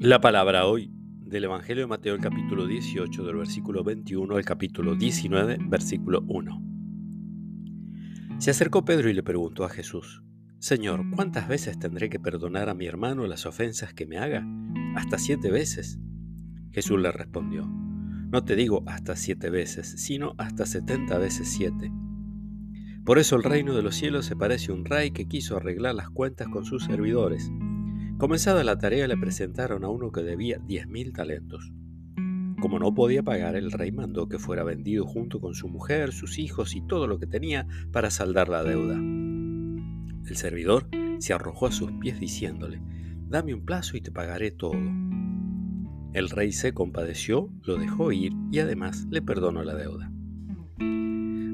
La palabra hoy del Evangelio de Mateo, el capítulo 18, del versículo 21 al capítulo 19, versículo 1. Se acercó Pedro y le preguntó a Jesús, Señor, ¿cuántas veces tendré que perdonar a mi hermano las ofensas que me haga? ¿Hasta siete veces? Jesús le respondió, No te digo hasta siete veces, sino hasta setenta veces siete. Por eso el reino de los cielos se parece a un rey que quiso arreglar las cuentas con sus servidores Comenzada la tarea le presentaron a uno que debía diez mil talentos. Como no podía pagar, el rey mandó que fuera vendido junto con su mujer, sus hijos y todo lo que tenía para saldar la deuda. El servidor se arrojó a sus pies diciéndole, Dame un plazo y te pagaré todo. El rey se compadeció, lo dejó ir y además le perdonó la deuda.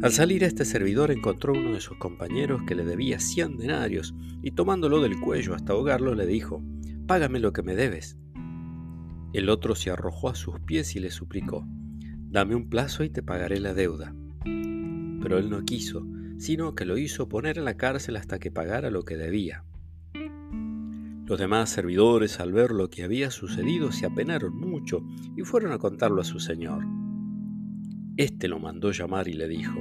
Al salir este servidor encontró uno de sus compañeros que le debía cien denarios y tomándolo del cuello hasta ahogarlo le dijo, Págame lo que me debes. El otro se arrojó a sus pies y le suplicó, Dame un plazo y te pagaré la deuda. Pero él no quiso, sino que lo hizo poner en la cárcel hasta que pagara lo que debía. Los demás servidores, al ver lo que había sucedido, se apenaron mucho y fueron a contarlo a su señor. Este lo mandó llamar y le dijo,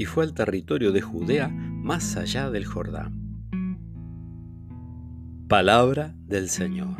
y fue al territorio de Judea más allá del Jordán. Palabra del Señor.